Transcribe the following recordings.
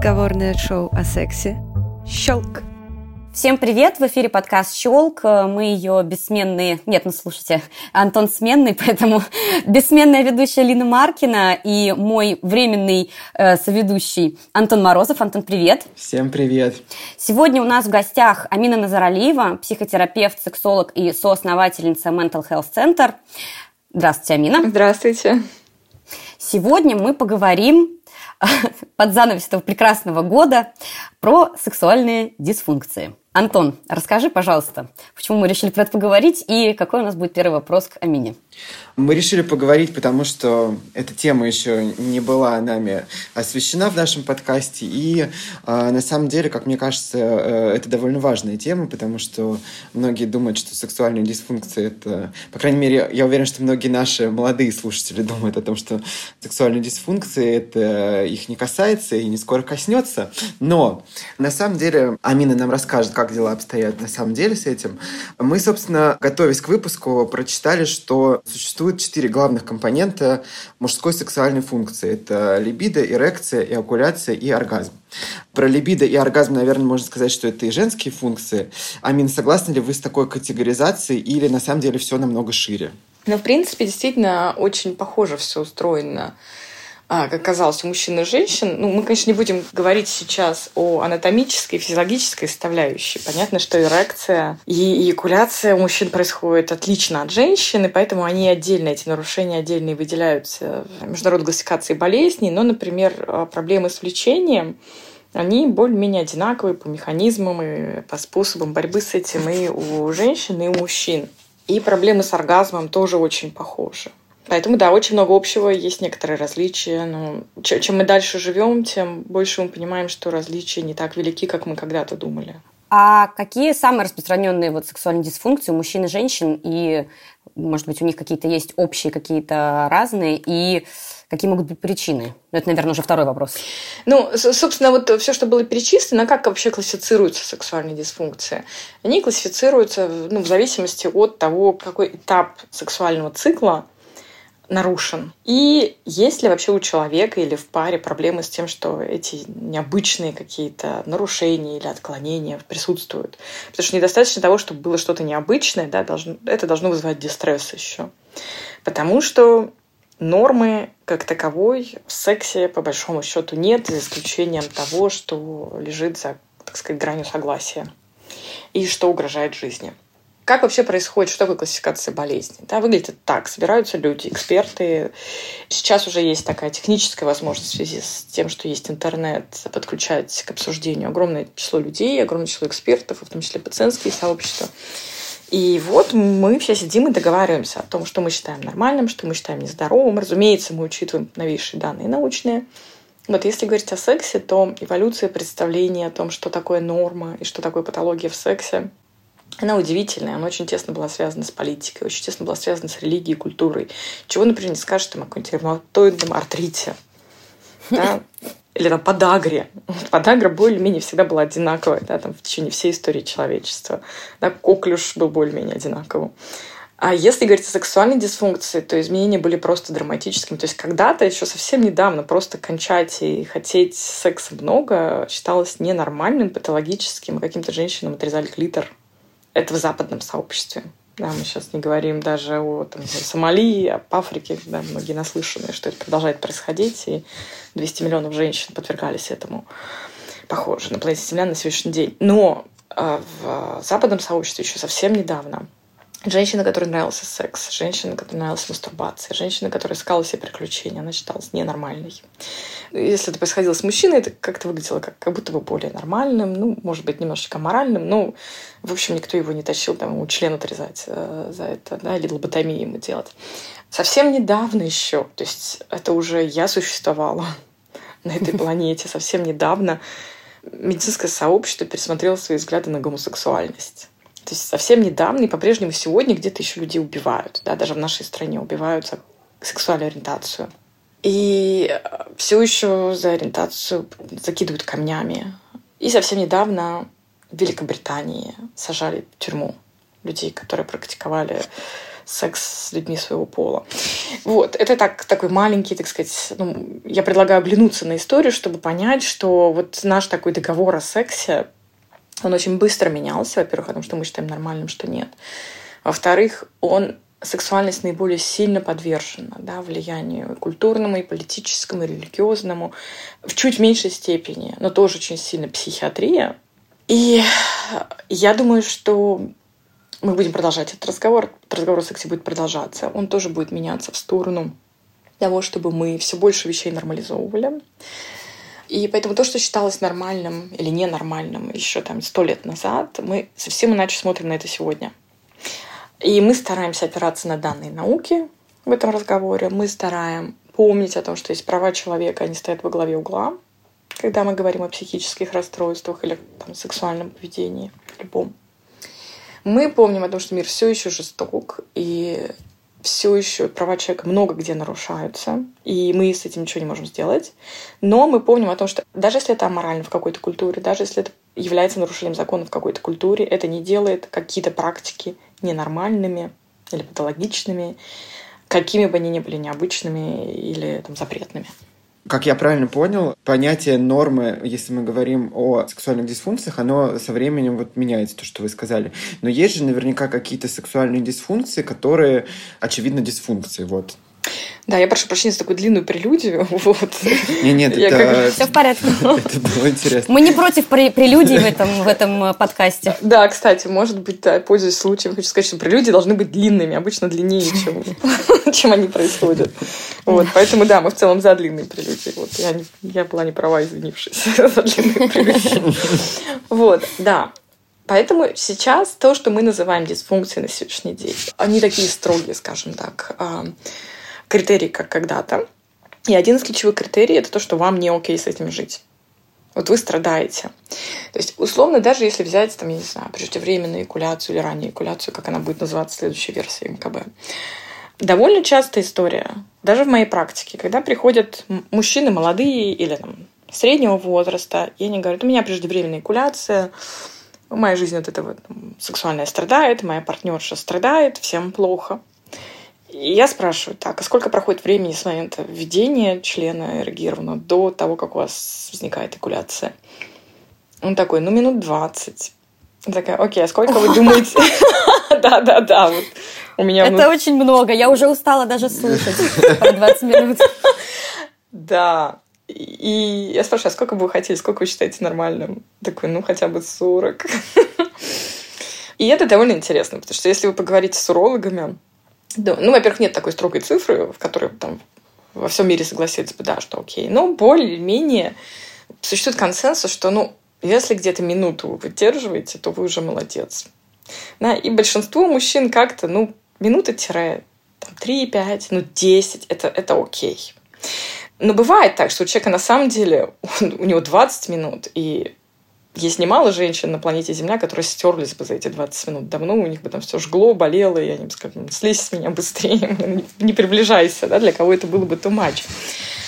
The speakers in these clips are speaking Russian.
Разговорное шоу о сексе «Щелк». Всем привет! В эфире подкаст «Щелк». Мы ее бессменные... Нет, ну слушайте, Антон сменный, поэтому бессменная ведущая Лина Маркина и мой временный э, соведущий Антон Морозов. Антон, привет! Всем привет! Сегодня у нас в гостях Амина Назаралиева, психотерапевт, сексолог и соосновательница Mental Health Center. Здравствуйте, Амина. Здравствуйте. Сегодня мы поговорим под занавес этого прекрасного года про сексуальные дисфункции. Антон, расскажи, пожалуйста, почему мы решили про это поговорить и какой у нас будет первый вопрос к Амине. Мы решили поговорить, потому что эта тема еще не была нами освещена в нашем подкасте. И э, на самом деле, как мне кажется, э, это довольно важная тема, потому что многие думают, что сексуальная дисфункция это... По крайней мере, я уверен, что многие наши молодые слушатели думают о том, что сексуальная дисфункция это их не касается и не скоро коснется. Но на самом деле Амина нам расскажет, как дела обстоят на самом деле с этим. Мы, собственно, готовясь к выпуску, прочитали, что существует четыре главных компонента мужской сексуальной функции. Это либидо, эрекция, эякуляция и оргазм. Про либидо и оргазм, наверное, можно сказать, что это и женские функции. Амин, согласны ли вы с такой категоризацией или на самом деле все намного шире? Ну, в принципе, действительно очень похоже все устроено а, как казалось, у мужчин и женщин. Ну, мы, конечно, не будем говорить сейчас о анатомической, физиологической составляющей. Понятно, что эрекция и эякуляция у мужчин происходит отлично от женщин, и поэтому они отдельно, эти нарушения отдельно выделяются в международной классификации болезней. Но, например, а, проблемы с влечением они более-менее одинаковые по механизмам и по способам борьбы с этим и у женщин, и у мужчин. И проблемы с оргазмом тоже очень похожи. Поэтому, да, очень много общего, есть некоторые различия. Но чем мы дальше живем, тем больше мы понимаем, что различия не так велики, как мы когда-то думали. А какие самые распространенные вот сексуальные дисфункции у мужчин и женщин? И, может быть, у них какие-то есть общие, какие-то разные? И какие могут быть причины? Ну, это, наверное, уже второй вопрос. Ну, собственно, вот все, что было перечислено, как вообще классифицируются сексуальные дисфункции? Они классифицируются ну, в зависимости от того, какой этап сексуального цикла нарушен. И есть ли вообще у человека или в паре проблемы с тем, что эти необычные какие-то нарушения или отклонения присутствуют? Потому что недостаточно того, чтобы было что-то необычное, да, должно, это должно вызывать дистресс еще. Потому что нормы как таковой в сексе по большому счету нет, за исключением того, что лежит за, так сказать, гранью согласия и что угрожает жизни. Как вообще происходит, что такое классификация болезней? Да, выглядит это так. Собираются люди, эксперты. Сейчас уже есть такая техническая возможность в связи с тем, что есть интернет, подключать к обсуждению огромное число людей, огромное число экспертов, в том числе пациентские сообщества. И вот мы все сидим и договариваемся о том, что мы считаем нормальным, что мы считаем нездоровым. Разумеется, мы учитываем новейшие данные научные. Вот если говорить о сексе, то эволюция представления о том, что такое норма и что такое патология в сексе, она удивительная, она очень тесно была связана с политикой, очень тесно была связана с религией, культурой. Чего, например, не скажешь там, о каком-нибудь ревматоидном артрите. Да? Или там подагре. Подагра более-менее всегда была одинаковая да, там, в течение всей истории человечества. Да, коклюш был более-менее одинаковым. А если говорить о сексуальной дисфункции, то изменения были просто драматическими. То есть когда-то, еще совсем недавно, просто кончать и хотеть секса много считалось ненормальным, патологическим. Каким-то женщинам отрезали клитор это в западном сообществе. Да, мы сейчас не говорим даже о там, Сомали, об Африке, да, многие наслышаны, что это продолжает происходить, и 200 миллионов женщин подвергались этому. Похоже на планете Земля на сегодняшний день. Но э, в западном сообществе еще совсем недавно Женщина, которой нравился секс, женщина, которой нравилась мастурбация, женщина, которая искала себе приключения, она считалась ненормальной. Если это происходило с мужчиной, это как-то выглядело как, как будто бы более нормальным, ну, может быть, немножечко моральным, но, в общем, никто его не тащил там, ему член отрезать э, за это, да, или лоботомию ему делать. Совсем недавно еще, то есть это уже я существовала на этой планете, совсем недавно медицинское сообщество пересмотрело свои взгляды на гомосексуальность. То есть совсем недавно и по-прежнему сегодня где-то еще людей убивают. Да, даже в нашей стране убивают за сексуальную ориентацию. И все еще за ориентацию закидывают камнями. И совсем недавно в Великобритании сажали в тюрьму людей, которые практиковали секс с людьми своего пола. Вот, это так, такой маленький, так сказать, ну, я предлагаю оглянуться на историю, чтобы понять, что вот наш такой договор о сексе, он очень быстро менялся, во-первых, потому что мы считаем нормальным, что нет. Во-вторых, он сексуальность наиболее сильно подвержена да, влиянию культурному, и политическому, и религиозному, в чуть меньшей степени, но тоже очень сильно психиатрия. И я думаю, что мы будем продолжать этот разговор. Этот разговор о сексе будет продолжаться. Он тоже будет меняться в сторону того, чтобы мы все больше вещей нормализовывали. И поэтому то, что считалось нормальным или ненормальным еще там сто лет назад, мы совсем иначе смотрим на это сегодня. И мы стараемся опираться на данные науки в этом разговоре. Мы стараем помнить о том, что есть права человека, они стоят во главе угла, когда мы говорим о психических расстройствах или там, сексуальном поведении любом. Мы помним о том, что мир все еще жесток, и все еще права человека много где нарушаются, и мы с этим ничего не можем сделать. Но мы помним о том, что даже если это аморально в какой-то культуре, даже если это является нарушением закона в какой-то культуре, это не делает какие-то практики ненормальными или патологичными, какими бы они ни были необычными или там, запретными. Как я правильно понял, понятие нормы, если мы говорим о сексуальных дисфункциях, оно со временем вот меняется, то, что вы сказали. Но есть же наверняка какие-то сексуальные дисфункции, которые, очевидно, дисфункции. Вот да, я прошу прощения за такую длинную прелюдию. Вот. Нет, нет, это... Как... Все в порядке. Это было интересно. Мы не против прелюдий в этом, в этом э, подкасте. Да, кстати, может быть, да, пользуясь случаем, хочу сказать, что прелюдии должны быть длинными, обычно длиннее, чем, чем они происходят. Вот, поэтому, да, мы в целом за длинные прелюдии. Вот, я, не, я была не права, извинившись за длинные прелюдии. Вот, да. Поэтому сейчас то, что мы называем дисфункцией на сегодняшний день, они такие строгие, скажем так критерий, как когда-то. И один из ключевых критерий — это то, что вам не окей с этим жить. Вот вы страдаете. То есть, условно, даже если взять, там, я не знаю, преждевременную экуляцию или раннюю экуляцию, как она будет называться в следующей версии МКБ, довольно частая история, даже в моей практике, когда приходят мужчины молодые или там, среднего возраста, и они говорят, у меня преждевременная экуляция, моя жизнь от этого там, сексуальная страдает, моя партнерша страдает, всем плохо. И я спрашиваю, так, а сколько проходит времени с момента введения члена эрегированного до того, как у вас возникает экуляция? Он такой, ну, минут двадцать. Такая, окей, а сколько вы думаете? Да-да-да, вот у меня... Это очень много, я уже устала даже слушать про 20 минут. Да, и я спрашиваю, а сколько бы вы хотели, сколько вы считаете нормальным? Такой, ну, хотя бы 40. И это довольно интересно, потому что если вы поговорите с урологами, да, ну, во-первых, нет такой строгой цифры, в которой там во всем мире согласились бы, да, что окей. Но более-менее существует консенсус, что, ну, если где-то минуту вы выдерживаете, то вы уже молодец. Да, и большинство мужчин как-то, ну, минута-3, 5, ну, 10, это, это окей. Но бывает так, что у человека на самом деле он, у него 20 минут, и есть немало женщин на планете Земля, которые стерлись бы за эти 20 минут давно, у них бы там все жгло, болело, и они бы сказали, слезь с меня быстрее, не приближайся, да, для кого это было бы too much.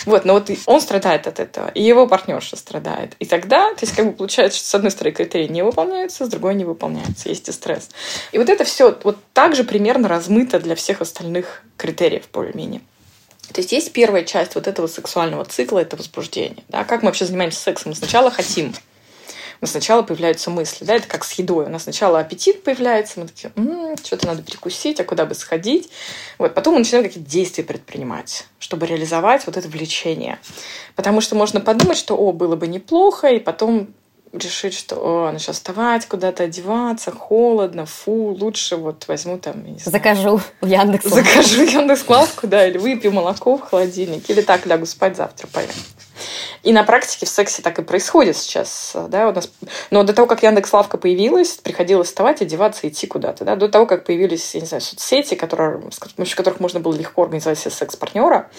Вот, но вот он страдает от этого, и его партнерша страдает. И тогда, то есть, как бы получается, что с одной стороны критерии не выполняются, с другой не выполняются, есть и стресс. И вот это все вот так же примерно размыто для всех остальных критериев более-менее. То есть есть первая часть вот этого сексуального цикла, это возбуждение. Да? Как мы вообще занимаемся сексом? Мы сначала хотим, но сначала появляются мысли, да, это как с едой. У нас сначала аппетит появляется, мы такие, м-м, что-то надо перекусить, а куда бы сходить. Вот, потом мы начинаем какие-то действия предпринимать, чтобы реализовать вот это влечение. Потому что можно подумать, что, о, было бы неплохо, и потом решить, что о, надо сейчас вставать, куда-то одеваться, холодно, фу, лучше вот возьму там, не знаю, Закажу в Яндекс. Закажу Яндекс Лавку, да, или выпью молоко в холодильнике, или так лягу спать завтра поем. И на практике в сексе так и происходит сейчас. Да, у нас... Но до того, как Яндекс Лавка появилась, приходилось вставать, одеваться, идти куда-то. Да? До того, как появились, я не знаю, соцсети, которые, с помощью которых можно было легко организовать себе секс-партнера,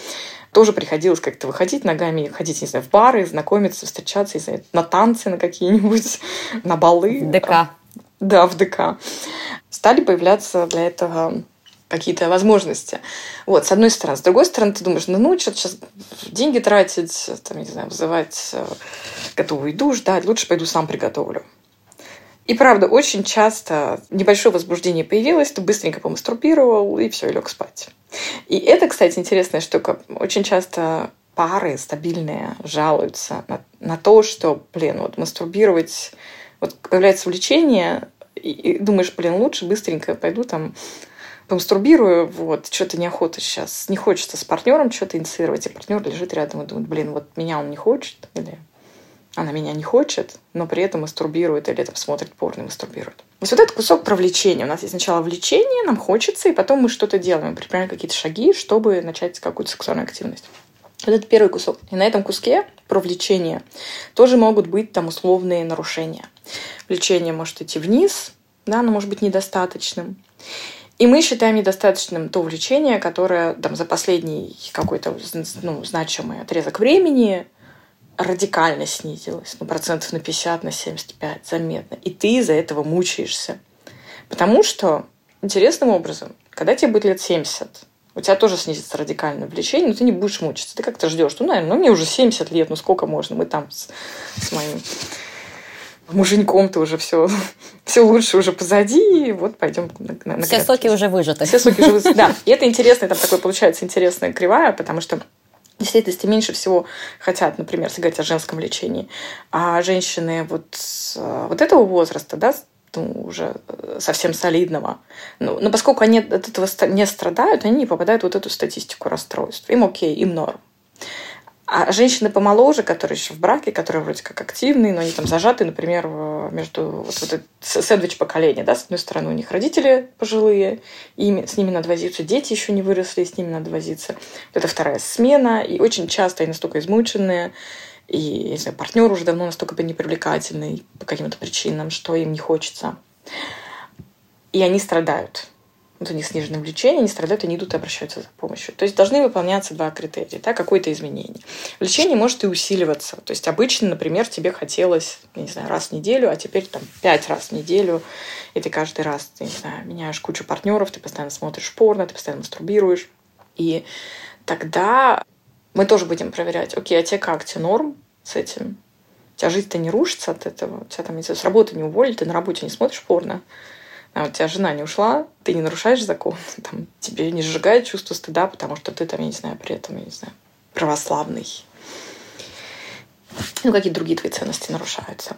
тоже приходилось как-то выходить ногами, ходить, не знаю, в бары, знакомиться, встречаться, не знаю, на танцы на какие-нибудь, на балы. ДК. Да, в ДК. Стали появляться для этого какие-то возможности. Вот, с одной стороны. С другой стороны, ты думаешь, ну, ну, что сейчас деньги тратить, там, не знаю, вызывать э, готовую еду, ждать, лучше пойду сам приготовлю. И правда, очень часто небольшое возбуждение появилось, ты быстренько помастурбировал и все, и лег спать. И это, кстати, интересная штука. Очень часто пары стабильные жалуются на, на то, что, блин, вот мастурбировать, вот появляется влечение, и, и думаешь, блин, лучше быстренько пойду там помастурбирую, вот, что-то неохота сейчас, не хочется с партнером что-то инициировать, и партнер лежит рядом и думает, блин, вот меня он не хочет, или она меня не хочет, но при этом мастурбирует или там смотрит порно и мастурбирует. То есть вот этот кусок про влечение. У нас есть сначала влечение, нам хочется, и потом мы что-то делаем, мы предпринимаем какие-то шаги, чтобы начать какую-то сексуальную активность. Вот это первый кусок. И на этом куске про влечение тоже могут быть там условные нарушения. Влечение может идти вниз, да, оно может быть недостаточным. И мы считаем недостаточным то влечение, которое там, за последний какой-то ну, значимый отрезок времени радикально снизилось, ну, процентов на 50, на 75, заметно. И ты из-за этого мучаешься. Потому что, интересным образом, когда тебе будет лет 70, у тебя тоже снизится радикальное влечение, но ты не будешь мучиться. Ты как-то ждешь, ну, наверное, ну, мне уже 70 лет, ну, сколько можно, мы там с, с моим муженьком-то уже все, все лучше уже позади, и вот пойдем на, на, на Все грядки. соки уже выжаты. Все соки уже выжаты, да. И это интересно, там такой получается интересная кривая, потому что действительности меньше всего хотят, например, если говорить о женском лечении. А женщины вот, вот этого возраста, да, ну, уже совсем солидного. Ну, но поскольку они от этого не страдают, они не попадают в вот эту статистику расстройств. Им окей, им норм. А женщины помоложе, которые еще в браке, которые вроде как активные, но они там зажаты, например, между вот, вот сэндвич поколения, да, с одной стороны у них родители пожилые, и с ними надо возиться, дети еще не выросли, с ними надо возиться. Вот это вторая смена, и очень часто они настолько измученные, и, я партнер уже давно настолько непривлекательный по каким-то причинам, что им не хочется. И они страдают вот у них сниженное влечение, они страдают, они идут и обращаются за помощью. То есть должны выполняться два критерия, да, какое-то изменение. Влечение может и усиливаться. То есть обычно, например, тебе хотелось, не знаю, раз в неделю, а теперь там пять раз в неделю, и ты каждый раз, ты, не знаю, меняешь кучу партнеров, ты постоянно смотришь порно, ты постоянно мастурбируешь. И тогда мы тоже будем проверять, окей, а тебе как, тебе норм с этим? У тебя жизнь-то не рушится от этого, у тебя там, не знаю, с работы не уволили, ты на работе не смотришь порно, а у тебя жена не ушла, ты не нарушаешь закон, там, тебе не сжигает чувство стыда, потому что ты там, я не знаю, при этом, я не знаю, православный. Ну, какие другие твои ценности нарушаются.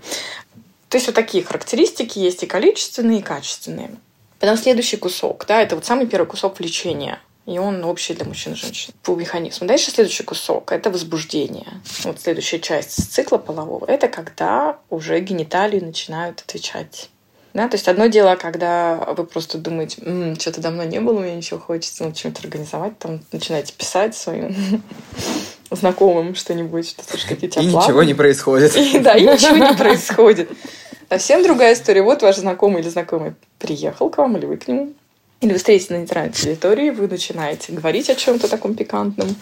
То есть вот такие характеристики есть и количественные, и качественные. Потом следующий кусок, да, это вот самый первый кусок влечения. И он общий для мужчин и женщин по механизму. Дальше следующий кусок – это возбуждение. Вот следующая часть цикла полового – это когда уже гениталии начинают отвечать да, то есть одно дело, когда вы просто думаете, м-м, что-то давно не было, мне ничего хочется, ну, что-нибудь организовать, там начинаете писать своим знакомым что-нибудь, что слушай, какие у тебя И планы. ничего не происходит. И, да, и ничего не происходит. Совсем другая история. Вот ваш знакомый или знакомый приехал к вам, или вы к нему, или вы встретитесь на нейтральной территории, вы начинаете говорить о чем-то таком пикантном,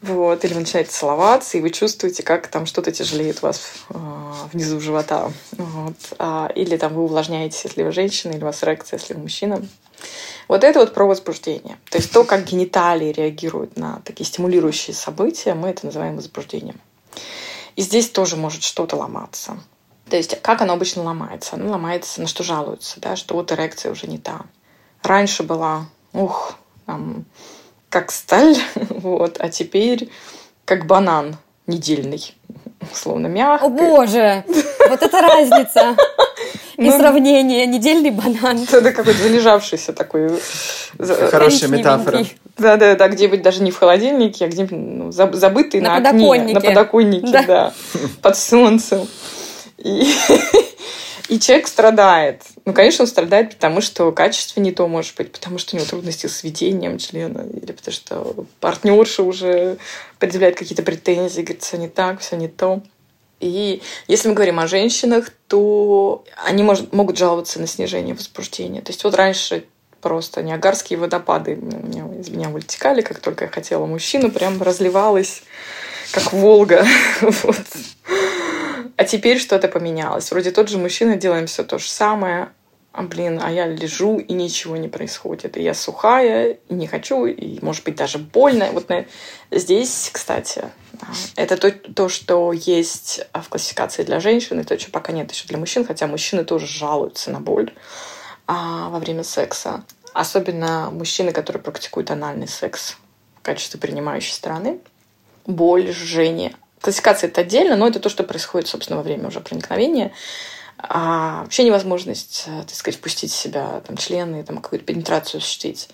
вот, или вы начинаете целоваться, и вы чувствуете, как там что-то тяжелеет у вас э, внизу живота. Вот. А, или там вы увлажняетесь, если вы женщина, или у вас эрекция, если вы мужчина. Вот это вот про возбуждение. То есть то, как гениталии реагируют на такие стимулирующие события, мы это называем возбуждением. И здесь тоже может что-то ломаться. То есть как оно обычно ломается? Оно ломается, на что жалуются, да, что вот эрекция уже не та. Раньше была, ух, там, как сталь, вот, а теперь как банан недельный, условно мягкий. О боже, вот это разница. И ну, сравнение, недельный банан. Это какой-то залежавшийся такой. Хорошая метафора. Да-да-да, где-нибудь даже не в холодильнике, а где-нибудь ну, забытый на, окне, на подоконнике, да. да, под солнцем. И, и человек страдает. Ну, конечно, он страдает, потому что качество не то может быть, потому что у него трудности с ведением члена, или потому что партнерша уже предъявляет какие-то претензии, говорит, все не так, все не то. И если мы говорим о женщинах, то они может, могут жаловаться на снижение возбуждения. То есть вот раньше просто неагарские водопады меня, из меня вытекали, как только я хотела мужчину, прям разливалась, как Волга. вот. А теперь что-то поменялось. Вроде тот же мужчина, делаем все то же самое, а, блин, а я лежу, и ничего не происходит. И я сухая, и не хочу, и, может быть, даже больно. Вот на... здесь, кстати, Это то, то, что есть в классификации для женщин, и то, что пока нет еще для мужчин, хотя мужчины тоже жалуются на боль а, во время секса. Особенно мужчины, которые практикуют анальный секс в качестве принимающей стороны. Боль, жжение. Классификация это отдельно, но это то, что происходит, собственно, во время уже проникновения. А вообще невозможность, э, так сказать, впустить в себя там, члены, там, какую-то пенетрацию осуществить.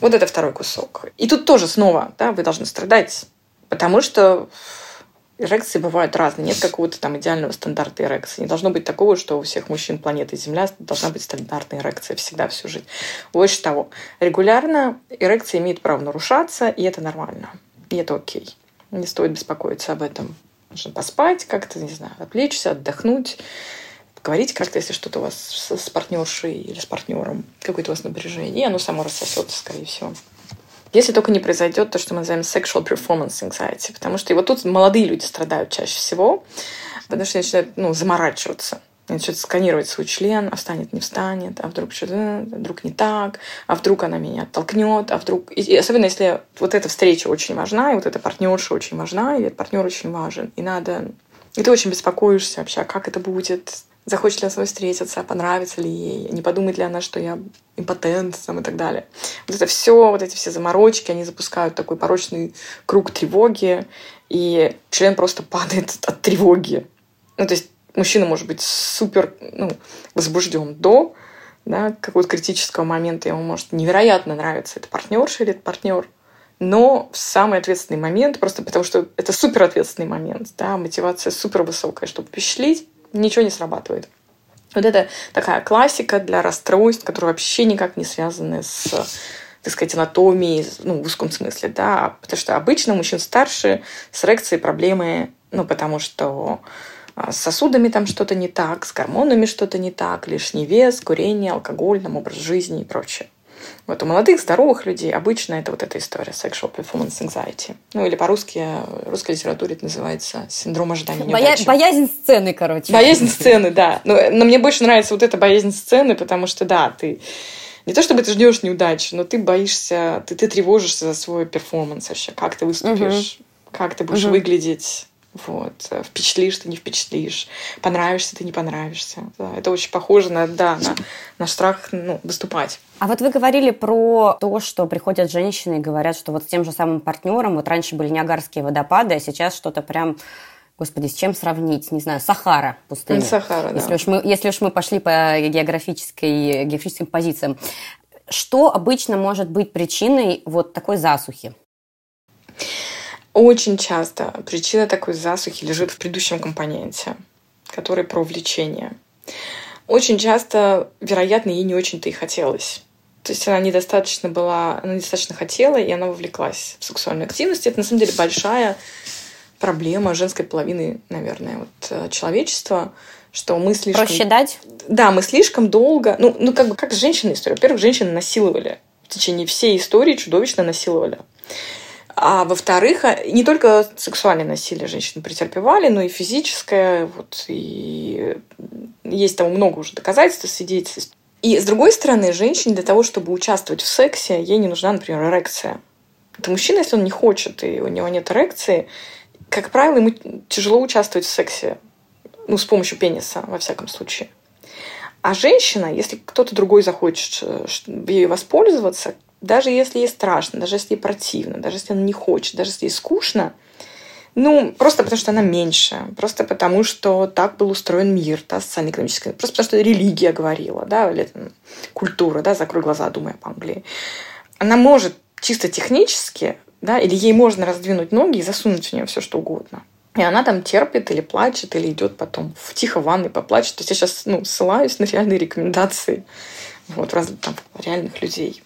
Вот это второй кусок. И тут тоже снова да, вы должны страдать, потому что эрекции бывают разные. Нет какого-то там идеального стандарта эрекции. Не должно быть такого, что у всех мужчин планеты Земля должна быть стандартная эрекция всегда всю жизнь. Больше того, регулярно эрекция имеет право нарушаться, и это нормально. И это окей. Не стоит беспокоиться об этом. Нужно поспать как-то, не знаю, отвлечься, отдохнуть, поговорить как-то, если что-то у вас с, с партнершей или с партнером, какое-то у вас напряжение, и оно само рассосется, скорее всего. Если только не произойдет то, что мы называем sexual performance anxiety, потому что и вот тут молодые люди страдают чаще всего, потому что начинают ну, заморачиваться. Начинают сканировать свой член, а встанет, не встанет, а вдруг что-то, вдруг не так, а вдруг она меня оттолкнет, а вдруг... И особенно если вот эта встреча очень важна, и вот эта партнерша очень важна, и этот партнер очень важен, и надо... И ты очень беспокоишься вообще, а как это будет, захочет ли она с мной встретиться, понравится ли ей, не подумает ли она, что я импотент там, и так далее. Вот это все, вот эти все заморочки, они запускают такой порочный круг тревоги, и член просто падает от тревоги. Ну, то есть мужчина может быть супер ну, возбужден до да, какого-то критического момента, ему может невероятно нравиться это партнерша или это партнер, но в самый ответственный момент, просто потому что это супер ответственный момент, да, мотивация супер высокая, чтобы впечатлить, ничего не срабатывает. Вот это такая классика для расстройств, которые вообще никак не связаны с так сказать, анатомией, ну, в узком смысле, да, потому что обычно у мужчин старше с эрекцией проблемы, ну, потому что с сосудами там что-то не так, с гормонами что-то не так, лишний вес, курение, алкоголь, там, образ жизни и прочее. Вот у молодых, здоровых людей обычно это вот эта история sexual performance anxiety. Ну или по-русски, в русской литературе это называется синдром ожидания Боя... Боязнь сцены, короче. Боязнь сцены, да. Но, но мне больше нравится вот эта боязнь сцены, потому что, да, ты не то чтобы ты ждешь неудачи, но ты боишься, ты, ты тревожишься за свой перформанс вообще, как ты выступишь, угу. как ты будешь угу. выглядеть вот. Впечатлишь ты, не впечатлишь. Понравишься ты, не понравишься. Да, это очень похоже на, да, на, на страх ну, выступать. А вот вы говорили про то, что приходят женщины и говорят, что вот с тем же самым партнером, вот раньше были Ниагарские водопады, а сейчас что-то прям Господи, с чем сравнить? Не знаю, Сахара пустыня. Сахара, если да. Уж мы, если уж мы пошли по географической, географическим позициям. Что обычно может быть причиной вот такой засухи? Очень часто причина такой засухи лежит в предыдущем компоненте, который про влечение. Очень часто, вероятно, ей не очень-то и хотелось. То есть она недостаточно была, она недостаточно хотела, и она вовлеклась в сексуальную активность. Это, на самом деле, большая проблема женской половины, наверное, вот, э, человечества, что мы слишком... Проще дать? Да, мы слишком долго... Ну, ну как бы как с женщиной история. Во-первых, женщины насиловали. В течение всей истории чудовищно насиловали. А во-вторых, а, не только сексуальное насилие женщины претерпевали, но и физическое. Вот, и есть там много уже доказательств, свидетельств. И с другой стороны, женщине для того, чтобы участвовать в сексе, ей не нужна, например, эрекция. Это мужчина, если он не хочет, и у него нет эрекции, как правило, ему тяжело участвовать в сексе. Ну, с помощью пениса, во всяком случае. А женщина, если кто-то другой захочет э, ей воспользоваться, даже если ей страшно, даже если ей противно, даже если она не хочет, даже если ей скучно, ну, просто потому что она меньше, просто потому что так был устроен мир, да, социально-экономический, просто потому что религия говорила, да, или там, культура, да, закрой глаза, думая по Англии. Она может чисто технически, да, или ей можно раздвинуть ноги и засунуть в нее все, что угодно. И она там терпит или плачет, или идет потом в тихо ванной поплачет. То есть я сейчас ну, ссылаюсь на реальные рекомендации вот, разных там, реальных людей.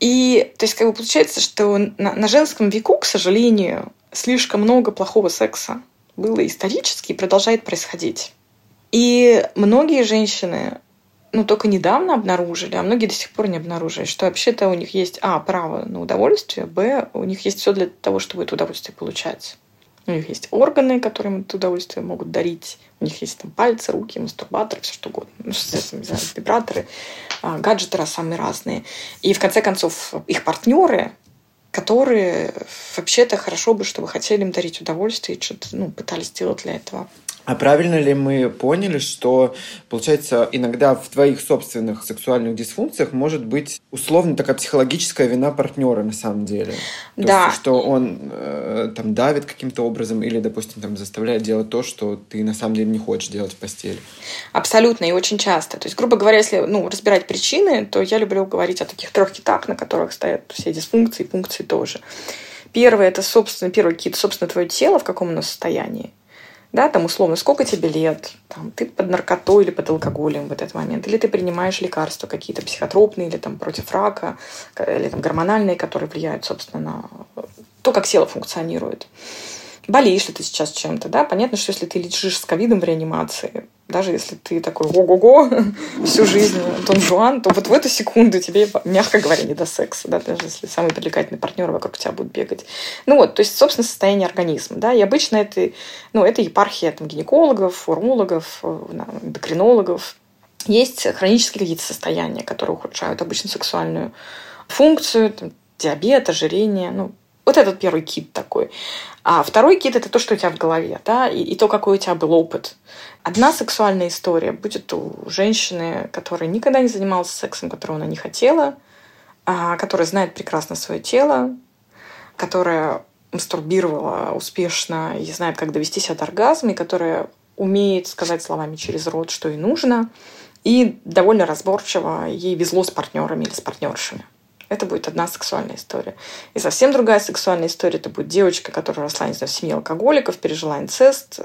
И то есть как бы получается, что на, на женском веку, к сожалению, слишком много плохого секса было исторически и продолжает происходить. И многие женщины, ну, только недавно обнаружили, а многие до сих пор не обнаружили, что вообще-то у них есть, а, право на удовольствие, б, у них есть все для того, чтобы это удовольствие получать. У них есть органы, которые им это удовольствие могут дарить. У них есть там пальцы, руки, мастурбаторы, все что угодно. Ну, не знаю, вибраторы, а, гаджеты самые разные. И в конце концов их партнеры, которые вообще-то хорошо бы, чтобы хотели им дарить удовольствие и что-то ну, пытались сделать для этого. А правильно ли мы поняли, что, получается, иногда в твоих собственных сексуальных дисфункциях может быть условно такая психологическая вина партнера на самом деле? То да. Есть, что он э, там давит каким-то образом или, допустим, там заставляет делать то, что ты на самом деле не хочешь делать в постели? Абсолютно и очень часто. То есть, грубо говоря, если ну, разбирать причины, то я люблю говорить о таких трех китах, на которых стоят все дисфункции и функции тоже. Первое – это, собственно, первый кит, собственно, твое тело, в каком оно состоянии да, там условно, сколько тебе лет, там, ты под наркотой или под алкоголем в этот момент, или ты принимаешь лекарства какие-то психотропные или там против рака, или там гормональные, которые влияют, собственно, на то, как тело функционирует. Болеешь ли ты сейчас чем-то, да, понятно, что если ты лежишь с ковидом в реанимации, даже если ты такой ого-го всю жизнь Дон Жуан, то вот в эту секунду тебе, мягко говоря, не до секса, да, даже если самый привлекательный партнер вокруг тебя будет бегать. Ну вот, то есть, собственно, состояние организма, да, и обычно это, ну, это епархия там, гинекологов, урологов, эндокринологов. Есть хронические какие-то состояния, которые ухудшают обычно сексуальную функцию, там, диабет, ожирение, ну, вот этот первый кит такой. А второй кит – это то, что у тебя в голове, да, и, и то, какой у тебя был опыт. Одна сексуальная история будет у женщины, которая никогда не занималась сексом, которого она не хотела, а, которая знает прекрасно свое тело, которая мастурбировала успешно и знает, как довести себя до оргазма, и которая умеет сказать словами через рот, что ей нужно, и довольно разборчиво ей везло с партнерами или с партнершами. Это будет одна сексуальная история. И совсем другая сексуальная история. Это будет девочка, которая росла, не знаю, в семье алкоголиков, пережила инцест,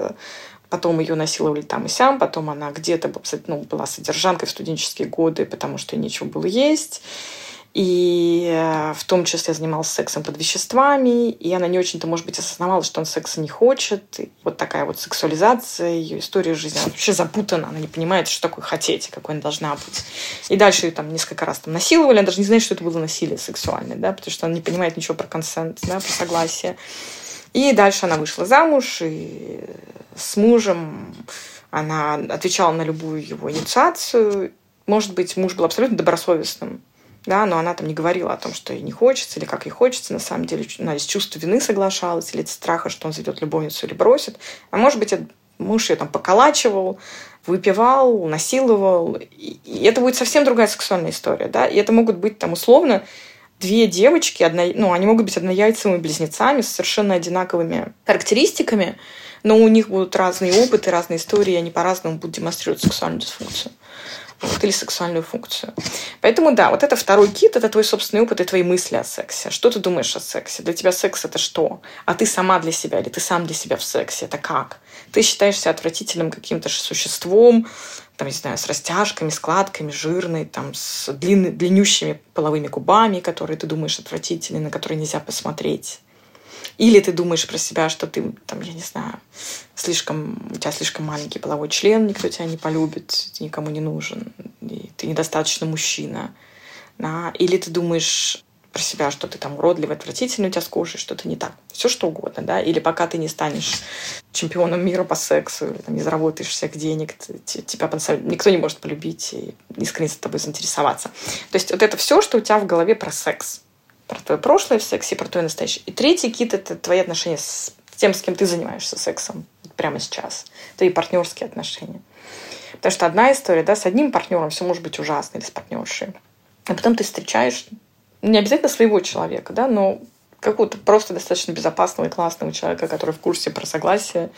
потом ее насиловали там и сям, потом она где-то ну, была содержанкой в студенческие годы, потому что ей нечего было есть и э, в том числе занималась сексом под веществами, и она не очень-то, может быть, осознавала, что он секса не хочет. И вот такая вот сексуализация, ее история жизни, она вообще запутана, она не понимает, что такое хотеть, какой она должна быть. И дальше ее там несколько раз там насиловали, она даже не знает, что это было насилие сексуальное, да, потому что она не понимает ничего про консент, да, про согласие. И дальше она вышла замуж, и с мужем она отвечала на любую его инициацию. Может быть, муж был абсолютно добросовестным, да, но она там не говорила о том, что ей не хочется или как ей хочется. На самом деле она из чувства вины соглашалась или из страха, что он зайдет любовницу или бросит. А может быть, муж ее там поколачивал, выпивал, насиловал. И это будет совсем другая сексуальная история, да. И это могут быть там условно две девочки, одно, ну, они могут быть однояйцевыми близнецами с совершенно одинаковыми характеристиками, но у них будут разные опыты, разные истории, и они по-разному будут демонстрировать сексуальную дисфункцию или сексуальную функцию. Поэтому да, вот это второй кит, это твой собственный опыт и твои мысли о сексе. Что ты думаешь о сексе? Для тебя секс это что? А ты сама для себя или ты сам для себя в сексе? Это как? Ты считаешься отвратительным каким-то существом, там, не знаю, с растяжками, складками, жирной, там, с длин, длиннющими половыми губами, которые ты думаешь отвратительны, на которые нельзя посмотреть. Или ты думаешь про себя, что ты, там, я не знаю, слишком, у тебя слишком маленький половой член, никто тебя не полюбит, ты никому не нужен, и ты недостаточно мужчина. Да? Или ты думаешь про себя, что ты там уродливый, отвратительный, у тебя с кожей что-то не так. Все что угодно, да. Или пока ты не станешь чемпионом мира по сексу, или там, не заработаешь всех денег, ты, тебя никто не может полюбить и искренне с тобой заинтересоваться. То есть вот это все, что у тебя в голове про секс про твое прошлое в сексе, про твое настоящее. И третий кит – это твои отношения с тем, с кем ты занимаешься сексом прямо сейчас. Твои партнерские отношения. Потому что одна история, да, с одним партнером все может быть ужасно, или с партнершей. А потом ты встречаешь не обязательно своего человека, да, но какого-то просто достаточно безопасного и классного человека, который в курсе про согласие,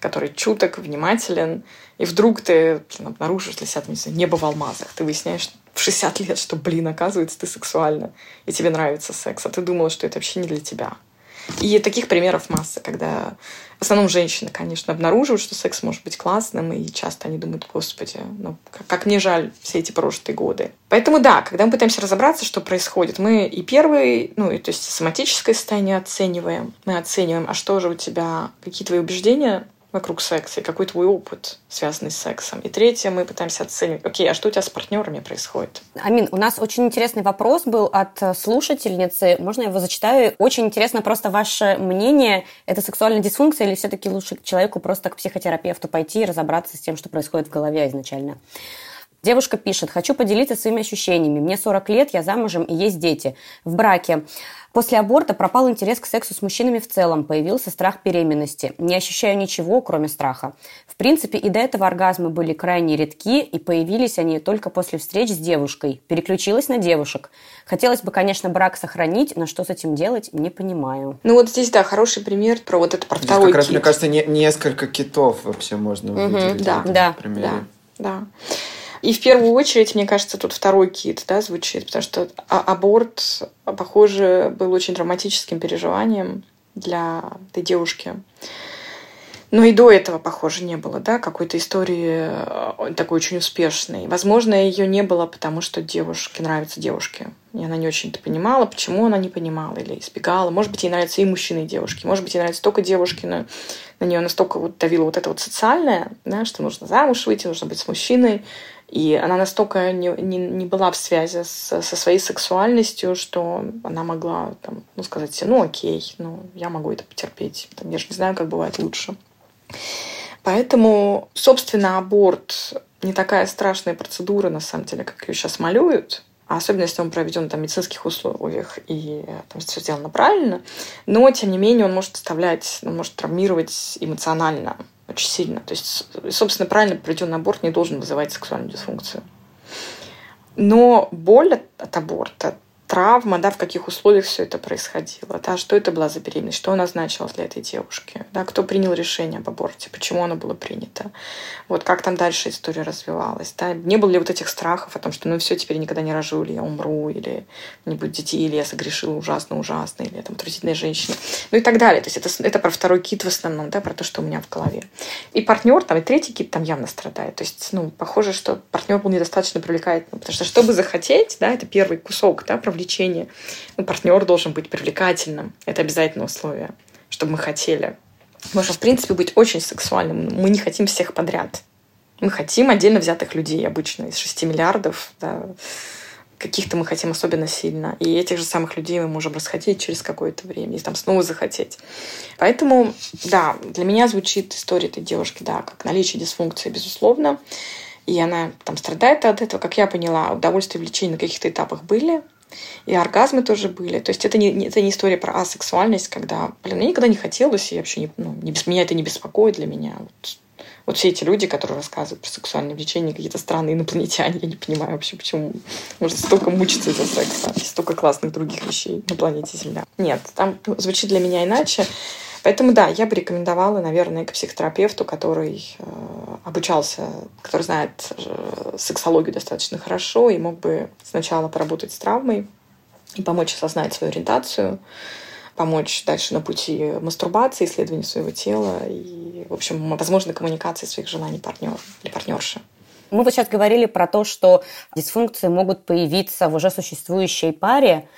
который чуток, внимателен, и вдруг ты блин, обнаружишь для себя, там, не знаю, небо в алмазах. Ты выясняешь в 60 лет, что, блин, оказывается, ты сексуальна, и тебе нравится секс, а ты думала, что это вообще не для тебя. И таких примеров масса, когда в основном женщины, конечно, обнаруживают, что секс может быть классным, и часто они думают, господи, ну как, как мне жаль все эти прошлые годы. Поэтому да, когда мы пытаемся разобраться, что происходит, мы и первый, ну, и, то есть соматическое состояние оцениваем, мы оцениваем, а что же у тебя, какие твои убеждения вокруг секса, и какой твой опыт, связанный с сексом. И третье, мы пытаемся оценить, окей, а что у тебя с партнерами происходит? Амин, у нас очень интересный вопрос был от слушательницы. Можно я его зачитаю? Очень интересно просто ваше мнение. Это сексуальная дисфункция или все-таки лучше человеку просто к психотерапевту пойти и разобраться с тем, что происходит в голове изначально? Девушка пишет, хочу поделиться своими ощущениями. Мне 40 лет, я замужем и есть дети. В браке. После аборта пропал интерес к сексу с мужчинами в целом, появился страх беременности. Не ощущаю ничего, кроме страха. В принципе, и до этого оргазмы были крайне редки, и появились они только после встреч с девушкой. Переключилась на девушек. Хотелось бы, конечно, брак сохранить, но что с этим делать, не понимаю. Ну вот здесь, да, хороший пример про вот это про Здесь второй как раз, кит. мне кажется, не- несколько китов вообще можно Мгм, выделить. да, да, примере. Да, да. И в первую очередь, мне кажется, тут второй кит да, звучит, потому что а- аборт, похоже, был очень драматическим переживанием для этой девушки. Но и до этого, похоже, не было, да, какой-то истории э, такой очень успешной. Возможно, ее не было, потому что девушке нравятся девушки. И она не очень-то понимала, почему она не понимала или избегала. Может быть, ей нравятся и мужчины, и девушки. Может быть, ей нравятся только девушки, но на нее настолько вот давило вот это вот социальное, да, что нужно замуж выйти, нужно быть с мужчиной. И она настолько не, не, не была в связи с- со своей сексуальностью, что она могла там, ну, сказать себе, ну окей, ну я могу это потерпеть. Там, я же не знаю, как бывает лучше. Поэтому, собственно, аборт не такая страшная процедура, на самом деле, как ее сейчас малюют. А особенно, если он проведен там, в медицинских условиях и там, все сделано правильно. Но, тем не менее, он может оставлять, он может травмировать эмоционально очень сильно. То есть, собственно, правильно проведенный аборт не должен вызывать сексуальную дисфункцию. Но боль от, аборта, травма, да, в каких условиях все это происходило, да, что это была за беременность, что она значила для этой девушки, да, кто принял решение об аборте, почему оно было принято, вот как там дальше история развивалась, да, не было ли вот этих страхов о том, что ну все, теперь никогда не рожу, или я умру, или не будет детей, или я согрешила ужасно-ужасно, или я там отвратительная женщина, ну и так далее. То есть это, это про второй кит в основном, да, про то, что у меня в голове. И партнер, там, и третий кит там явно страдает. То есть, ну, похоже, что партнер был недостаточно привлекательным. Потому что, чтобы захотеть, да, это первый кусок, да, привлечения. Ну, партнер должен быть привлекательным. Это обязательное условие, чтобы мы хотели. Можно, в принципе, быть очень сексуальным. Мы не хотим всех подряд. Мы хотим отдельно взятых людей обычно из 6 миллиардов, да, каких-то мы хотим особенно сильно. И этих же самых людей мы можем расхотеть через какое-то время, и там снова захотеть. Поэтому, да, для меня звучит история этой девушки, да, как наличие дисфункции, безусловно. И она там страдает от этого, как я поняла, удовольствие и влечение на каких-то этапах были, и оргазмы тоже были. То есть это не, это не история про асексуальность, когда, блин, мне никогда не хотелось, и вообще не, ну, не, меня это не беспокоит для меня. Вот, вот все эти люди, которые рассказывают про сексуальное влечение, какие-то странные инопланетяне, я не понимаю вообще, почему можно столько мучиться из-за секса. Столько классных других вещей на планете Земля. Нет, там ну, звучит для меня иначе. Поэтому да, я бы рекомендовала, наверное, к психотерапевту, который э, обучался, который знает э, сексологию достаточно хорошо и мог бы сначала поработать с травмой и помочь осознать свою ориентацию, помочь дальше на пути мастурбации, исследования своего тела и, в общем, возможно, коммуникации своих желаний партнера или партнерши. Мы вот сейчас говорили про то, что дисфункции могут появиться в уже существующей паре.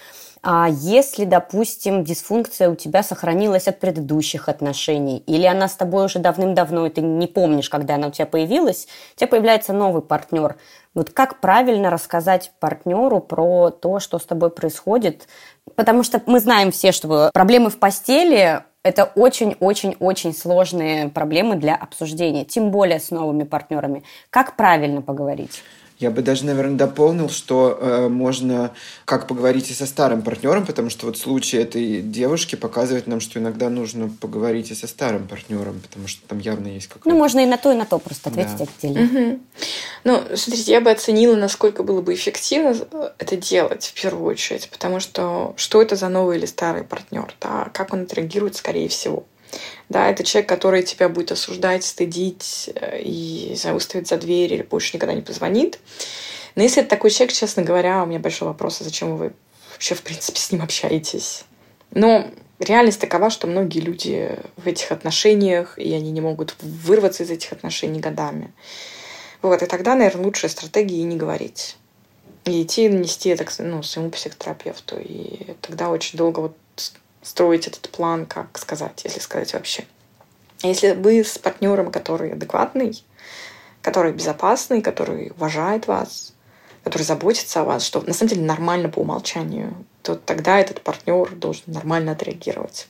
А если, допустим, дисфункция у тебя сохранилась от предыдущих отношений, или она с тобой уже давным-давно, и ты не помнишь, когда она у тебя появилась, у тебя появляется новый партнер. Вот как правильно рассказать партнеру про то, что с тобой происходит? Потому что мы знаем все, что проблемы в постели это очень-очень-очень сложные проблемы для обсуждения, тем более с новыми партнерами. Как правильно поговорить? Я бы даже, наверное, дополнил, что э, можно как поговорить и со старым партнером, потому что вот случай этой девушки показывает нам, что иногда нужно поговорить и со старым партнером, потому что там явно есть какая-то... Ну, можно и на то, и на то просто ответить Да. отдельно. Мгм. Ну, смотрите, я бы оценила, насколько было бы эффективно э, это делать в первую очередь, потому что что это за новый или старый партнер, да, как он отреагирует, скорее всего. Да, это человек, который тебя будет осуждать, стыдить э, и знаю, выставить за дверь или больше никогда не позвонит. Но если это такой человек, честно говоря, у меня большой вопрос, а зачем вы вообще, в принципе, с ним общаетесь? Но реальность такова, что многие люди в этих отношениях, и они не могут вырваться из этих отношений годами. Вот, и тогда, наверное, лучшая стратегия и не говорить. И идти нести это ну, своему психотерапевту. И тогда очень долго вот строить этот план, как сказать, если сказать вообще. Если вы с партнером, который адекватный, который безопасный, который уважает вас, который заботится о вас, что на самом деле нормально по умолчанию, то тогда этот партнер должен нормально отреагировать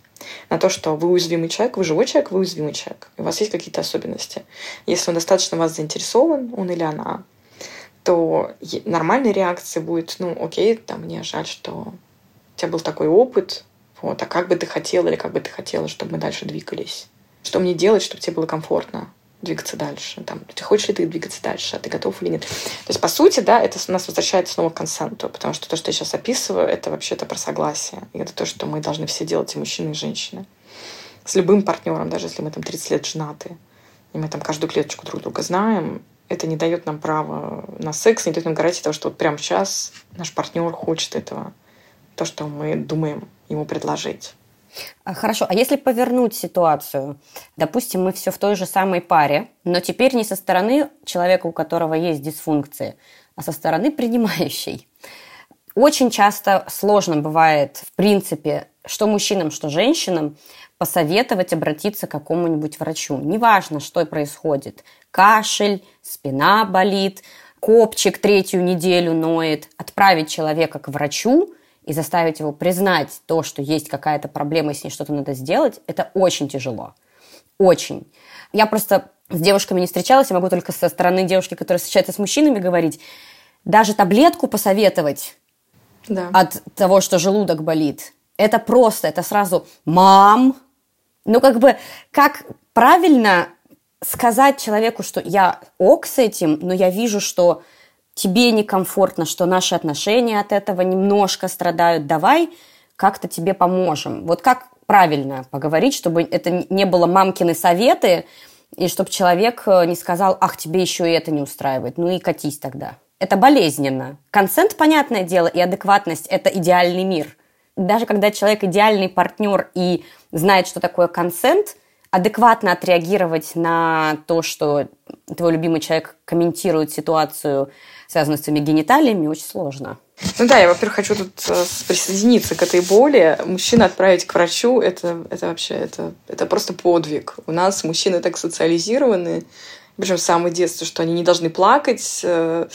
на то, что вы уязвимый человек, вы живой человек, вы уязвимый человек, и у вас есть какие-то особенности. Если он достаточно вас заинтересован, он или она, то нормальной реакцией будет, ну, окей, там, мне жаль, что у тебя был такой опыт, вот, а как бы ты хотела или как бы ты хотела, чтобы мы дальше двигались? Что мне делать, чтобы тебе было комфортно? двигаться дальше. Там, ты хочешь ли ты двигаться дальше, а ты готов или нет. То есть, по сути, да, это нас возвращает снова к консенту, потому что то, что я сейчас описываю, это вообще-то про согласие. И это то, что мы должны все делать, и мужчины, и женщины. С любым партнером, даже если мы там 30 лет женаты, и мы там каждую клеточку друг друга знаем, это не дает нам права на секс, не дает нам гарантии того, что вот прямо сейчас наш партнер хочет этого, то, что мы думаем ему предложить. А, хорошо, а если повернуть ситуацию, допустим, мы все в той же самой паре, но теперь не со стороны человека, у которого есть дисфункции, а со стороны принимающей. Очень часто сложно бывает, в принципе, что мужчинам, что женщинам, посоветовать обратиться к какому-нибудь врачу. Неважно, что происходит. Кашель, спина болит, копчик третью неделю ноет. Отправить человека к врачу и заставить его признать то, что есть какая-то проблема, и с ней что-то надо сделать, это очень тяжело. Очень. Я просто с девушками не встречалась, я могу только со стороны девушки, которая встречается с мужчинами, говорить. Даже таблетку посоветовать да. от того, что желудок болит, это просто, это сразу «мам». Ну, как бы, как правильно сказать человеку, что я ок с этим, но я вижу, что тебе некомфортно, что наши отношения от этого немножко страдают, давай как-то тебе поможем. Вот как правильно поговорить, чтобы это не было мамкины советы, и чтобы человек э, не сказал, ах, тебе еще и это не устраивает, ну и катись тогда. Это болезненно. Консент, понятное дело, и адекватность – это идеальный мир. Даже когда человек идеальный партнер и знает, что такое консент, адекватно отреагировать на то, что твой любимый человек комментирует ситуацию связанную с твоими гениталиями, очень сложно. Ну да, я, во-первых, хочу тут э, присоединиться к этой боли. Мужчину отправить к врачу это, это вообще это, это просто подвиг. У нас мужчины так социализированы, причем с самого детства, что они не должны плакать, э,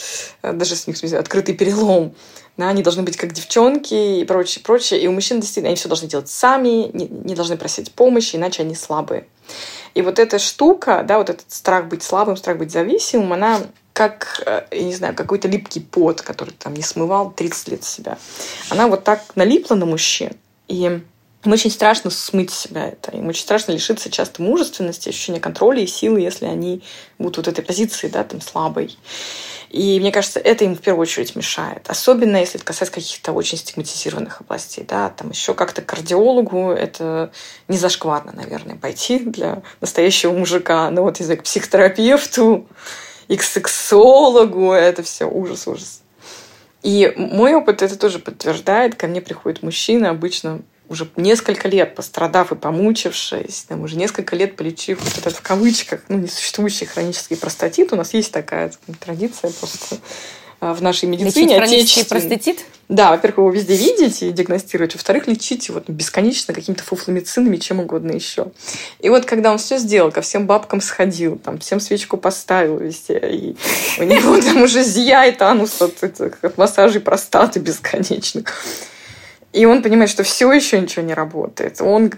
даже с них открытый перелом. Да, они должны быть как девчонки и прочее, прочее. И у мужчин действительно они все должны делать сами, не, не должны просить помощи, иначе они слабые. И вот эта штука, да, вот этот страх быть слабым, страх быть зависимым, она как, э, я не знаю, какой-то липкий пот, который там не смывал 30 лет себя. Она вот так налипла на мужчин. И им очень страшно смыть себя это. Им очень страшно лишиться часто мужественности, ощущения контроля и силы, если они будут вот этой позиции, да, там, слабой. И мне кажется, это им в первую очередь мешает. Особенно, если это касается каких-то очень стигматизированных областей. Да, там еще как-то кардиологу это не зашкварно, наверное, пойти для настоящего мужика. Но вот язык к психотерапевту, и к сексологу. Это все ужас, ужас. И мой опыт это тоже подтверждает. Ко мне приходит мужчина, обычно уже несколько лет пострадав и помучившись, там, уже несколько лет полечив вот этот в кавычках, ну, несуществующий хронический простатит. У нас есть такая традиция просто а, в нашей медицине. Лечить простатит? Да, во-первых, его везде видеть и диагностировать. Во-вторых, лечить его бесконечно какими-то фуфломицинами, чем угодно еще. И вот когда он все сделал, ко всем бабкам сходил, там, всем свечку поставил везде, и у него там уже зияет анус от, этих, от массажей простаты бесконечных. И он понимает, что все еще ничего не работает. Он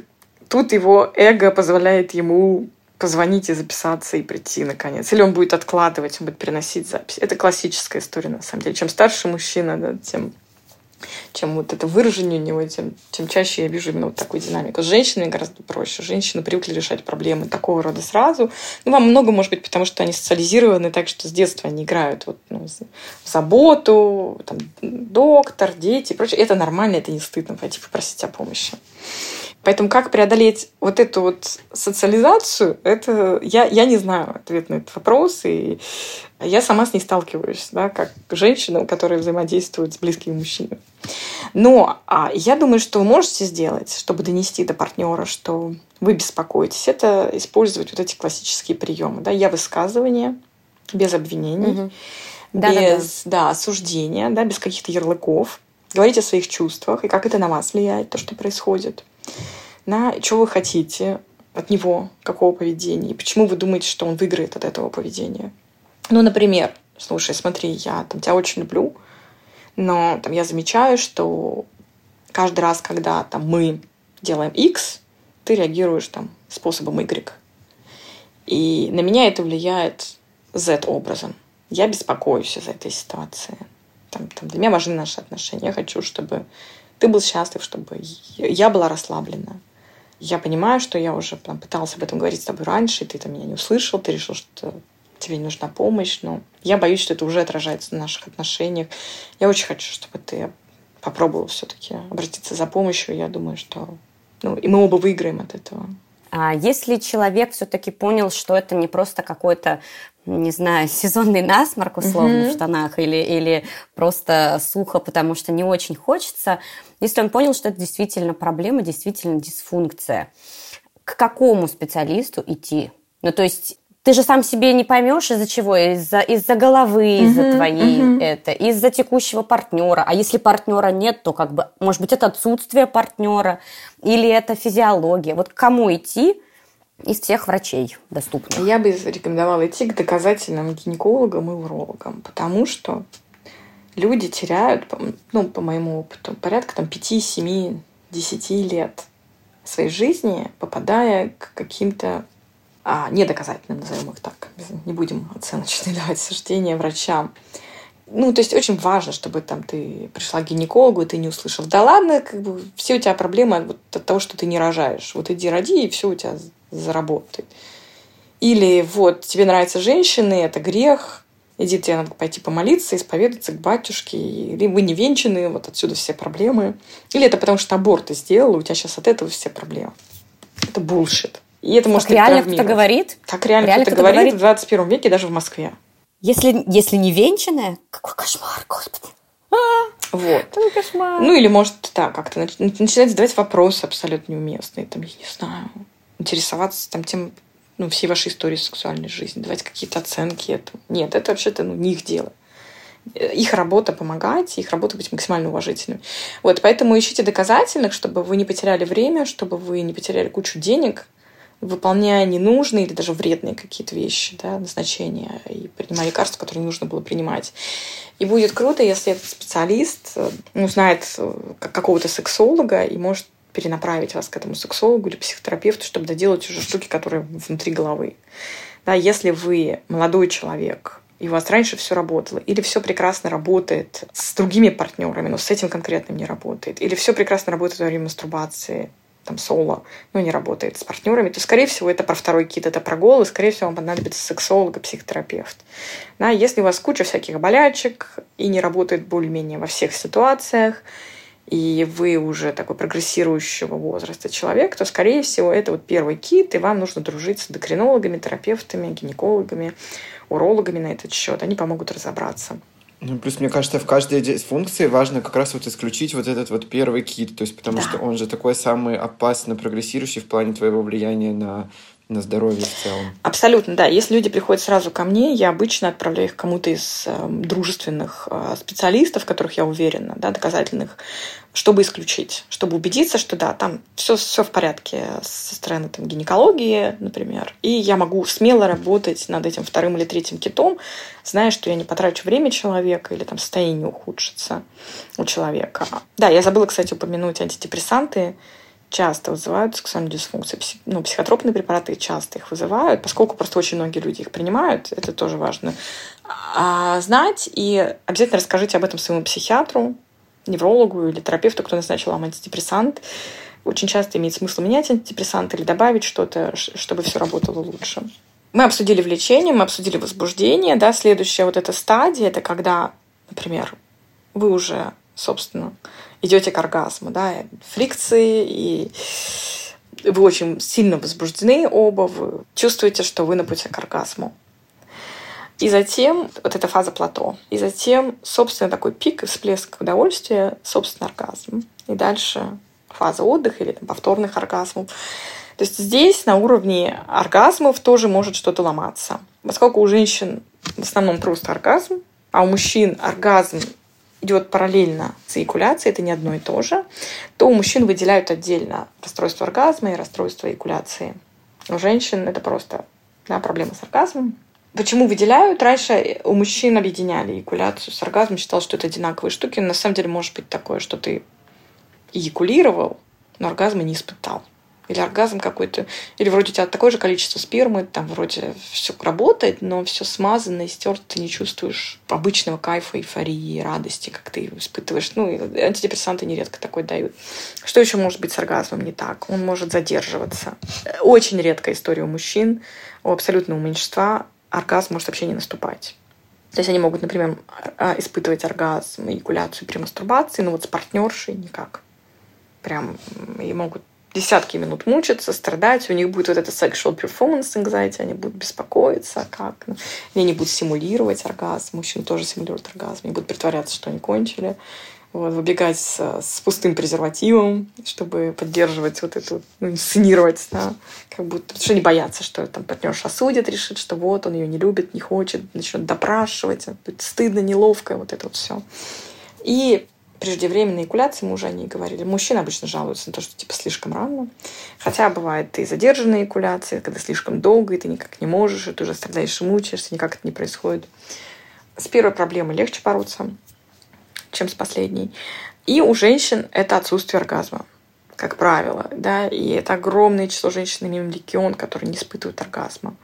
тут его эго позволяет ему позвонить и записаться и прийти наконец. Или он будет откладывать, он будет приносить запись. Это классическая история, на самом деле. Чем старше мужчина, да, тем чем вот это выражение у него, тем, тем чаще я вижу именно вот такую динамику. С женщинами гораздо проще. Женщины привыкли решать проблемы такого рода сразу. Ну, вам много, может быть, потому что они социализированы так, что с детства они играют вот, ну, в заботу, там, доктор, дети и прочее. Это нормально, это не стыдно пойти попросить о помощи. Поэтому как преодолеть вот эту вот социализацию, это я, я не знаю ответ на этот вопрос, и я сама с ней сталкиваюсь, да, как женщина, которая взаимодействует с близкими мужчинами. Но а, я думаю, что вы можете сделать, чтобы донести до партнера, что вы беспокоитесь, это использовать вот эти классические приемы. Да, я высказывание без обвинений, угу. да, без да, да. Да, осуждения, да, без каких-то ярлыков. Говорить о своих чувствах и как это на вас влияет, то, что происходит на что вы хотите от него, какого поведения, и почему вы думаете, что он выиграет от этого поведения. Ну, например, слушай, смотри, я там, тебя очень люблю, но там, я замечаю, что каждый раз, когда там, мы делаем X, ты реагируешь там, способом Y. И на меня это влияет Z образом. я беспокоюсь из-за этой ситуации. Там, там, для меня важны наши отношения. Я хочу, чтобы ты был счастлив, чтобы я была расслаблена. Я понимаю, что я уже там, пыталась об этом говорить с тобой раньше, и ты там меня не услышал, ты решил, что тебе не нужна помощь, но я боюсь, что это уже отражается на наших отношениях. Я очень хочу, чтобы ты попробовал все-таки обратиться за помощью. Я думаю, что ну, и мы оба выиграем от этого. А если человек все-таки понял, что это не просто какой-то не знаю, сезонный насморк условно mm-hmm. в штанах или, или просто сухо, потому что не очень хочется, если он понял, что это действительно проблема, действительно дисфункция, к какому специалисту идти? Ну, то есть ты же сам себе не поймешь, из-за чего, из-за из-за головы, из-за uh-huh, твоей uh-huh. это, из-за текущего партнера. А если партнера нет, то как бы, может быть, это отсутствие партнера или это физиология. Вот к кому идти из всех врачей доступных? Я бы рекомендовала идти к доказательным гинекологам и урологам, потому что люди теряют, ну, по моему опыту, порядка там 5, 7, 10 лет своей жизни, попадая к каким-то а, недоказательным, назовем их так. Не будем оценочные давать суждения врачам. Ну, то есть очень важно, чтобы там ты пришла к гинекологу, и ты не услышал, да ладно, как бы все у тебя проблемы вот от того, что ты не рожаешь. Вот иди роди, и все у тебя заработает. Или вот тебе нравятся женщины, это грех, иди, тебе надо пойти помолиться, исповедаться к батюшке, или вы не венчаны, вот отсюда все проблемы. Или это потому, что аборт ты сделала, у тебя сейчас от этого все проблемы. Это булшит. И это может реально кто-то говорит? Так реально, реально кто-то, кто-то говорит, говорит в 21 веке, даже в Москве. Если, если не венчанная, какой кошмар, господи. А, вот. Какой кошмар. Ну, или может, да, как-то начинать задавать вопросы абсолютно неуместные. Там, я не знаю, интересоваться там тем, ну, всей вашей истории сексуальной жизни, давать какие-то оценки этому. Нет, это вообще-то ну, не их дело. Их работа помогать, их работа быть максимально уважительными. Вот, поэтому ищите доказательных, чтобы вы не потеряли время, чтобы вы не потеряли кучу денег, выполняя ненужные или даже вредные какие-то вещи, да, назначения, и принимая лекарства, которые не нужно было принимать. И будет круто, если этот специалист ну, знает э, какого-то сексолога и может перенаправить вас к этому сексологу или психотерапевту, чтобы доделать уже штуки, которые внутри головы. Да, если вы молодой человек, и у вас раньше все работало, или все прекрасно работает с другими партнерами, но с этим конкретным не работает, или все прекрасно работает во время мастурбации, там, соло, ну, не работает с партнерами, то, скорее всего, это про второй кит, это про гол, и, скорее всего, вам понадобится сексолог и психотерапевт. Да, если у вас куча всяких болячек и не работает более-менее во всех ситуациях, и вы уже такой прогрессирующего возраста человек, то, скорее всего, это вот первый кит, и вам нужно дружить с эндокринологами, терапевтами, гинекологами, урологами на этот счет. Они помогут разобраться. Ну, плюс, мне кажется, в каждой функции важно как раз вот исключить вот этот вот первый кит, то есть потому да. что он же такой самый опасно прогрессирующий в плане твоего влияния на на здоровье в целом. Абсолютно, да. Если люди приходят сразу ко мне, я обычно отправляю их кому-то из э, дружественных э, специалистов, которых я уверена, да, доказательных, чтобы исключить, чтобы убедиться, что да, там все, все в порядке со стороны там, гинекологии, например. И я могу смело работать над этим вторым или третьим китом, зная, что я не потрачу время человека или там состояние ухудшится у человека. Да, я забыла, кстати, упомянуть антидепрессанты часто вызывают сексуальную дисфункцию. Ну, психотропные препараты часто их вызывают, поскольку просто очень многие люди их принимают, это тоже важно а, знать. И обязательно расскажите об этом своему психиатру, неврологу или терапевту, кто назначил вам антидепрессант. Очень часто имеет смысл менять антидепрессант или добавить что-то, чтобы все работало лучше. Мы обсудили влечение, мы обсудили возбуждение. Да? Следующая вот эта стадия, это когда, например, вы уже, собственно, идете к оргазму, да, фрикции, и вы очень сильно возбуждены оба, вы чувствуете, что вы на пути к оргазму. И затем вот эта фаза плато. И затем, собственно, такой пик всплеск удовольствия, собственно, оргазм. И дальше фаза отдыха или там, повторных оргазмов. То есть здесь на уровне оргазмов тоже может что-то ломаться. Поскольку у женщин в основном просто оргазм, а у мужчин оргазм идет параллельно с эякуляцией, это не одно и то же, то у мужчин выделяют отдельно расстройство оргазма и расстройство эякуляции. У женщин это просто да, проблема с оргазмом. Почему выделяют? Раньше у мужчин объединяли эякуляцию с оргазмом, считал, что это одинаковые штуки. На самом деле может быть такое, что ты эякулировал, но оргазма не испытал. Или оргазм какой-то, или вроде у тебя такое же количество спермы, там вроде все работает, но все смазано и стерто, ты не чувствуешь обычного кайфа, эйфории, радости, как ты испытываешь. Ну, антидепрессанты нередко такой дают. Что еще может быть с оргазмом не так? Он может задерживаться. Очень редкая история у мужчин, у абсолютного меньшинства оргазм может вообще не наступать. То есть они могут, например, а, испытывать оргазм, эякуляцию при мастурбации, но вот с партнершей никак. Прям и могут десятки минут мучиться, страдать, у них будет вот это sexual performance anxiety, они будут беспокоиться, как. Ну, они не будут симулировать оргазм, мужчины тоже симулируют оргазм, они будут притворяться, что они кончили, вот, выбегать с, с пустым презервативом, чтобы поддерживать вот эту, ну, инсценировать, да, как будто, потому что они боятся, что там партнерша осудит, решит, что вот он ее не любит, не хочет, начнет допрашивать, стыдно, неловко, вот это вот все. И преждевременной эякуляции, мы уже о ней говорили. Мужчины обычно жалуются на то, что типа слишком рано. Хотя бывает и задержанная эякуляция, когда слишком долго, и ты никак не можешь, и ты уже страдаешь и мучаешься, никак это не происходит. С первой проблемой легче бороться, чем с последней. И у женщин это отсутствие оргазма, как правило. Да? И это огромное число женщин, имеем легион, которые не испытывают оргазма,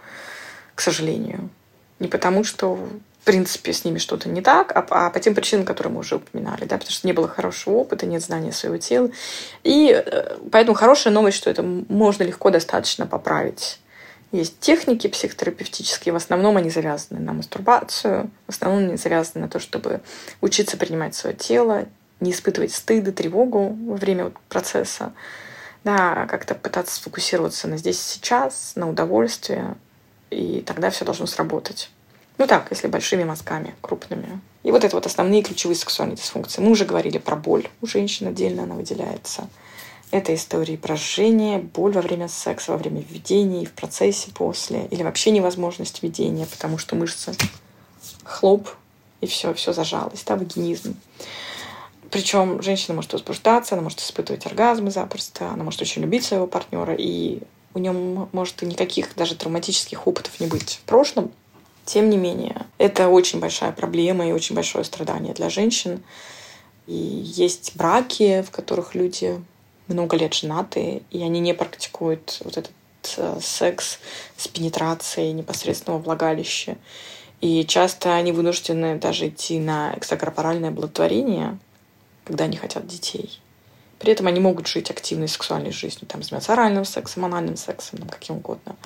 к сожалению. Не потому, что в принципе, с ними что-то не так, а, а по тем причинам, которые мы уже упоминали, да, потому что не было хорошего опыта, нет знания своего тела. И э, поэтому хорошая новость, что это можно легко достаточно поправить. Есть техники психотерапевтические, в основном они завязаны на мастурбацию, в основном они завязаны на то, чтобы учиться принимать свое тело, не испытывать стыд и тревогу во время процесса, да, как-то пытаться сфокусироваться на здесь и сейчас, на удовольствие, и тогда все должно сработать. Ну так, если большими мазками, крупными. И вот это вот основные ключевые сексуальные дисфункции. Мы уже говорили про боль. У женщин отдельно она выделяется. Это истории про жжение, боль во время секса, во время введения в процессе после. Или вообще невозможность введения, потому что мышцы хлоп, и все, все зажалось, да, вагинизм. Причем женщина может возбуждаться, она может испытывать оргазмы запросто, она может очень любить своего партнера, и у нее может и никаких даже травматических опытов не быть в прошлом, тем не менее, это очень большая проблема и очень большое страдание для женщин. И есть браки, в которых люди много лет женаты, и они не практикуют вот этот э, секс с пенетрацией непосредственного влагалища. И часто они вынуждены даже идти на экстракорпоральное благотворение, когда они хотят детей. При этом они могут жить активной сексуальной жизнью, там, заниматься оральным сексом, анальным сексом, там, каким угодно.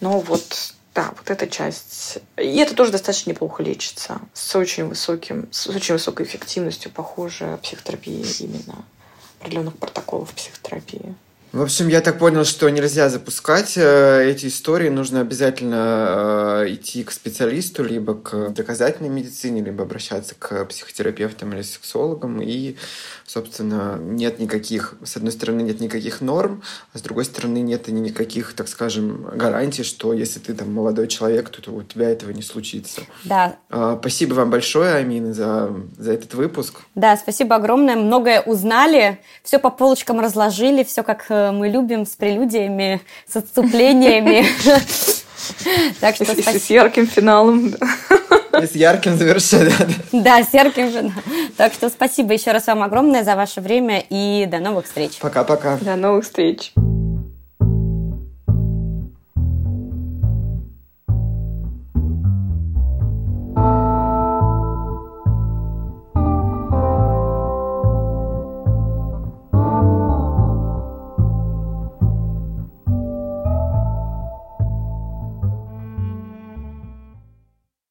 Но вот да, вот эта часть. И это тоже достаточно неплохо лечится. С очень высоким, с очень высокой эффективностью, похоже, психотерапии именно определенных протоколов психотерапии. В общем, я так понял, что нельзя запускать э, эти истории, нужно обязательно э, идти к специалисту, либо к доказательной медицине, либо обращаться к психотерапевтам или сексологам. И, собственно, нет никаких, с одной стороны, нет никаких норм, а с другой стороны, нет и никаких, так скажем, гарантий, что если ты там молодой человек, то, у тебя этого не случится. Да. Э, спасибо вам большое, Амина, за, за этот выпуск. Да, спасибо огромное. Многое узнали, все по полочкам разложили, все как э, мы любим с прелюдиями, с отступлениями. Так что с ярким финалом. И с ярким завершением. Да, с ярким финалом. Так что спасибо еще раз вам огромное за ваше время и до новых встреч. Пока-пока. До новых встреч.